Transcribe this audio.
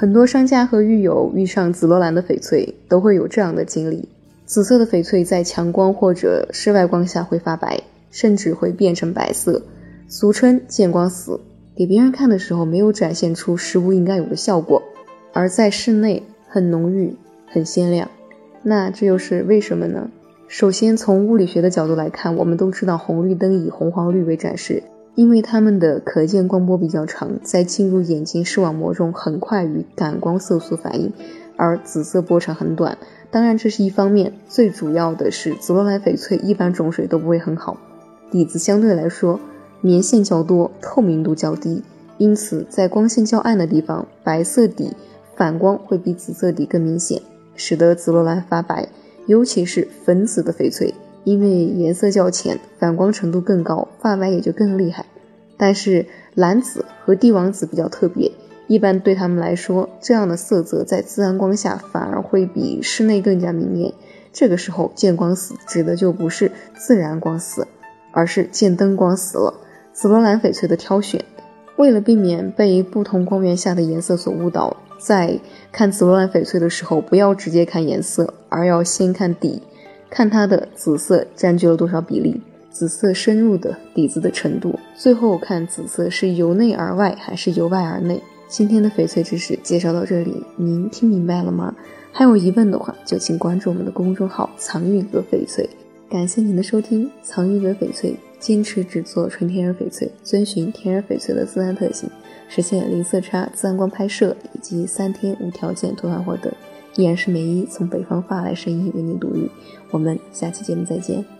很多商家和狱友遇上紫罗兰的翡翠都会有这样的经历：紫色的翡翠在强光或者室外光下会发白，甚至会变成白色，俗称见光死。给别人看的时候没有展现出实物应该有的效果，而在室内很浓郁、很鲜亮。那这又是为什么呢？首先从物理学的角度来看，我们都知道红绿灯以红黄绿为展示。因为它们的可见光波比较长，在进入眼睛视网膜中很快与感光色素反应，而紫色波长很短。当然，这是一方面，最主要的是紫罗兰翡翠一般种水都不会很好，底子相对来说棉线较多，透明度较低，因此在光线较暗的地方，白色底反光会比紫色底更明显，使得紫罗兰发白，尤其是粉紫的翡翠。因为颜色较浅，反光程度更高，发白也就更厉害。但是蓝紫和帝王紫比较特别，一般对他们来说，这样的色泽在自然光下反而会比室内更加明艳。这个时候见光死指的就不是自然光死，而是见灯光死了。紫罗兰翡翠的挑选，为了避免被不同光源下的颜色所误导，在看紫罗兰翡翠的时候，不要直接看颜色，而要先看底。看它的紫色占据了多少比例，紫色深入的底子的程度，最后看紫色是由内而外还是由外而内。今天的翡翠知识介绍到这里，您听明白了吗？还有疑问的话，就请关注我们的公众号“藏玉阁翡翠”。感谢您的收听，藏玉阁翡翠坚持只做纯天然翡翠，遵循天然翡翠的自然特性，实现零色差、自然光拍摄以及三天无条件退换货等。依然是梅姨从北方发来声音为您读语，我们下期节目再见。